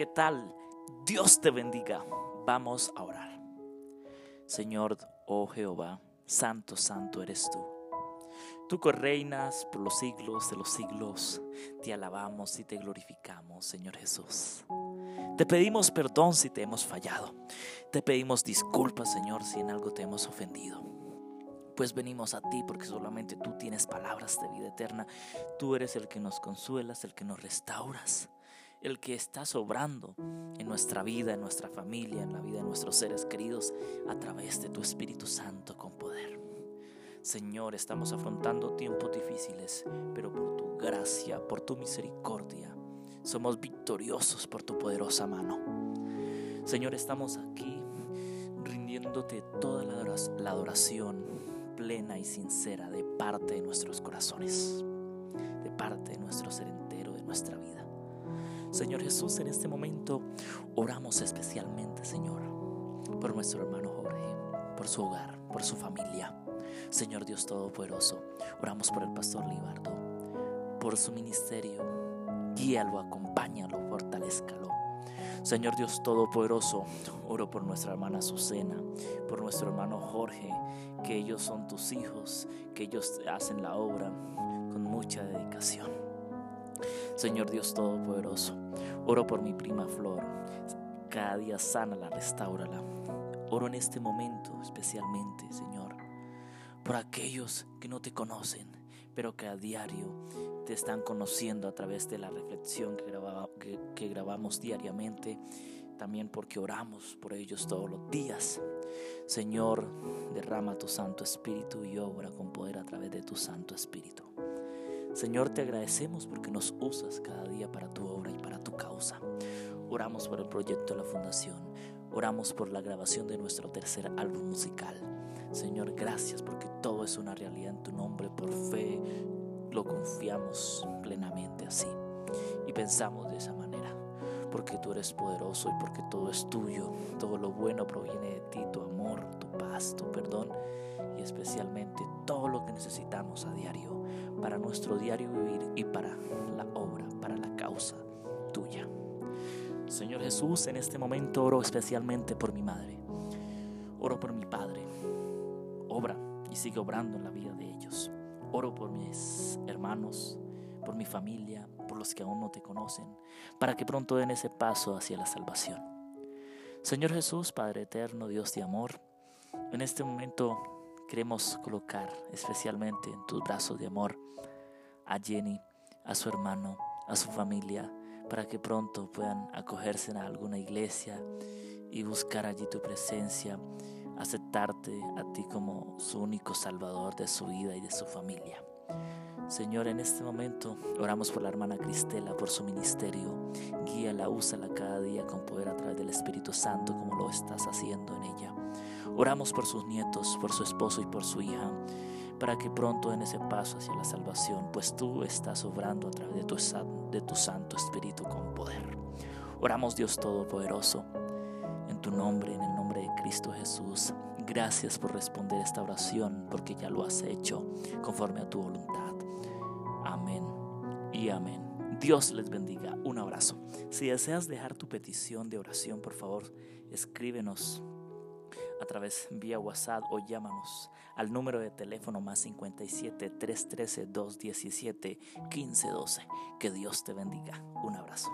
¿Qué tal? Dios te bendiga. Vamos a orar. Señor, oh Jehová, santo, santo eres tú. Tú que reinas por los siglos de los siglos, te alabamos y te glorificamos, Señor Jesús. Te pedimos perdón si te hemos fallado. Te pedimos disculpas, Señor, si en algo te hemos ofendido. Pues venimos a ti porque solamente tú tienes palabras de vida eterna. Tú eres el que nos consuelas, el que nos restauras, el que está sobrando en nuestra vida, en nuestra familia, en la vida de nuestros seres queridos, a través de tu Espíritu Santo con poder. Señor, estamos afrontando tiempos difíciles, pero por tu gracia, por tu misericordia, somos victoriosos por tu poderosa mano. Señor, estamos aquí rindiéndote toda la adoración plena y sincera de parte de nuestros corazones, de parte de nuestro ser entero, de nuestra vida. Señor Jesús, en este momento oramos especialmente, Señor, por nuestro hermano Jorge, por su hogar, por su familia. Señor Dios Todopoderoso, oramos por el pastor Libardo, por su ministerio. Guíalo, acompáñalo, fortalezcalo. Señor Dios Todopoderoso, oro por nuestra hermana Azucena, por nuestro hermano Jorge, que ellos son tus hijos, que ellos hacen la obra con mucha dedicación. Señor Dios Todopoderoso, oro por mi prima Flor, cada día sánala, restaurala. Oro en este momento especialmente, Señor, por aquellos que no te conocen, pero que a diario te están conociendo a través de la reflexión que, que, grabamos diariamente, también porque oramos por ellos todos los días. Señor, derrama tu Santo Espíritu y obra con poder a través de tu Santo Espíritu. Señor, te agradecemos porque nos usas cada día para tu obra y para tu causa. Oramos por el proyecto de la Fundación. Oramos por la grabación de nuestro tercer álbum musical. Señor, gracias porque todo es una realidad en tu nombre. Por fe lo confiamos plenamente así. Y pensamos de esa manera. Porque tú eres poderoso y porque todo es tuyo. Todo lo bueno proviene de ti, tu amor, tu paz, tu perdón y especialmente todo lo que necesitamos a diario para nuestro diario vivir y para la obra, para la causa tuya. Señor Jesús, en este momento oro especialmente por mi madre. Oro por mi padre. Obra y sigue obrando en la vida de ellos. Oro por mis hermanos, por mi familia, por los que aún no te conocen, para que pronto den ese paso hacia la salvación. Señor Jesús, Padre eterno, Dios de amor, en este momento queremos colocar especialmente en tus brazos de amor a Jenny, a su hermano, a su familia, para que pronto puedan acogerse en alguna iglesia y buscar allí tu presencia, aceptarte a ti como su único salvador de su vida y de su familia. Señor, en este momento oramos por la hermana Cristela, por su ministerio. Guíala, úsala cada día con poder a través del Espíritu Santo como lo estás haciendo en ella. Oramos por sus nietos, por su esposo y por su hija, para que pronto en ese paso hacia la salvación, pues tú estás obrando a través de tu, de tu Santo Espíritu con poder. Oramos Dios Todopoderoso, en tu nombre, en el nombre de Cristo Jesús. Gracias por responder esta oración, porque ya lo has hecho conforme a tu voluntad. Amén y amén. Dios les bendiga. Un abrazo. Si deseas dejar tu petición de oración, por favor, escríbenos través vía WhatsApp o llámanos al número de teléfono más 57 313 217 1512. Que Dios te bendiga. Un abrazo.